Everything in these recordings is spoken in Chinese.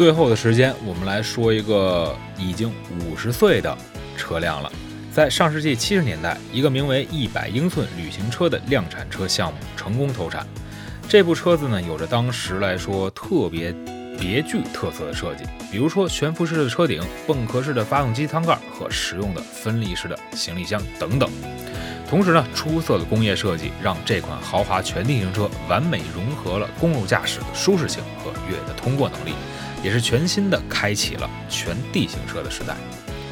最后的时间，我们来说一个已经五十岁的车辆了。在上世纪七十年代，一个名为一百英寸旅行车的量产车项目成功投产。这部车子呢，有着当时来说特别别具特色的设计，比如说悬浮式的车顶、泵壳式的发动机舱盖和实用的分离式的行李箱等等。同时呢，出色的工业设计让这款豪华全地形车完美融合了公路驾驶的舒适性和越野的通过能力。也是全新的开启了全地形车的时代。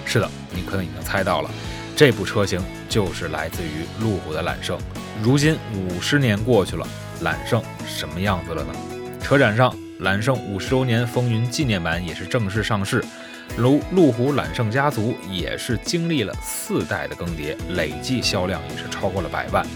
是的，你可能已经猜到了，这部车型就是来自于路虎的揽胜。如今五十年过去了，揽胜什么样子了呢？车展上，揽胜五十周年风云纪念版也是正式上市。如路虎揽胜家族也是经历了四代的更迭，累计销量也是超过了百万。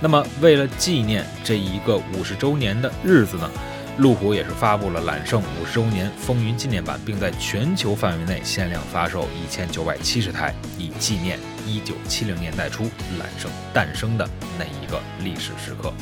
那么，为了纪念这一个五十周年的日子呢？路虎也是发布了揽胜五十周年风云纪念版，并在全球范围内限量发售一千九百七十台，以纪念一九七零年代初揽胜诞生的那一个历史时刻。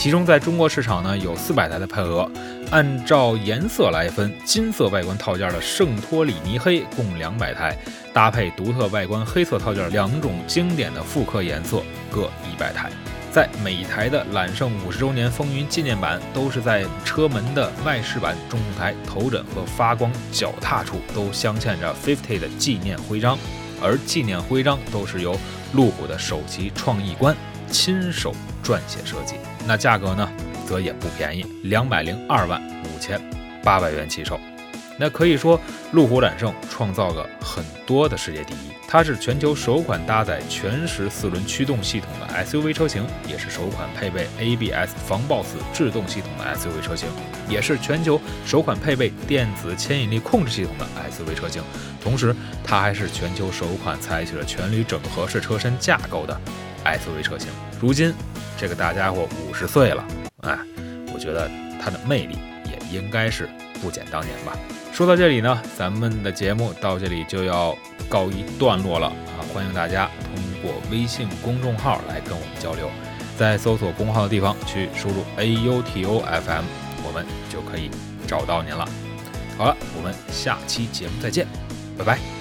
其中，在中国市场呢，有四百台的配额，按照颜色来分，金色外观套件的圣托里尼黑共两百台，搭配独特外观黑色套件两种经典的复刻颜色各一百台。在每一台的揽胜五十周年风云纪念版，都是在车门的外饰板、中控台、头枕和发光脚踏处都镶嵌着 Fifty 的纪念徽章，而纪念徽章都是由路虎的首席创意官亲手撰写设计。那价格呢，则也不便宜，两百零二万五千八百元起售。那可以说，路虎揽胜创造了很多的世界第一。它是全球首款搭载全时四轮驱动系统的 SUV 车型，也是首款配备 ABS 防抱死制动系统的 SUV 车型，也是全球首款配备电子牵引力控制系统的 SUV 车型。同时，它还是全球首款采取了全铝整合式车身架构的 SUV 车型。如今，这个大家伙五十岁了，哎，我觉得它的魅力也应该是不减当年吧。说到这里呢，咱们的节目到这里就要告一段落了啊！欢迎大家通过微信公众号来跟我们交流，在搜索公号的地方去输入 A U T O F M，我们就可以找到您了。好了，我们下期节目再见，拜拜。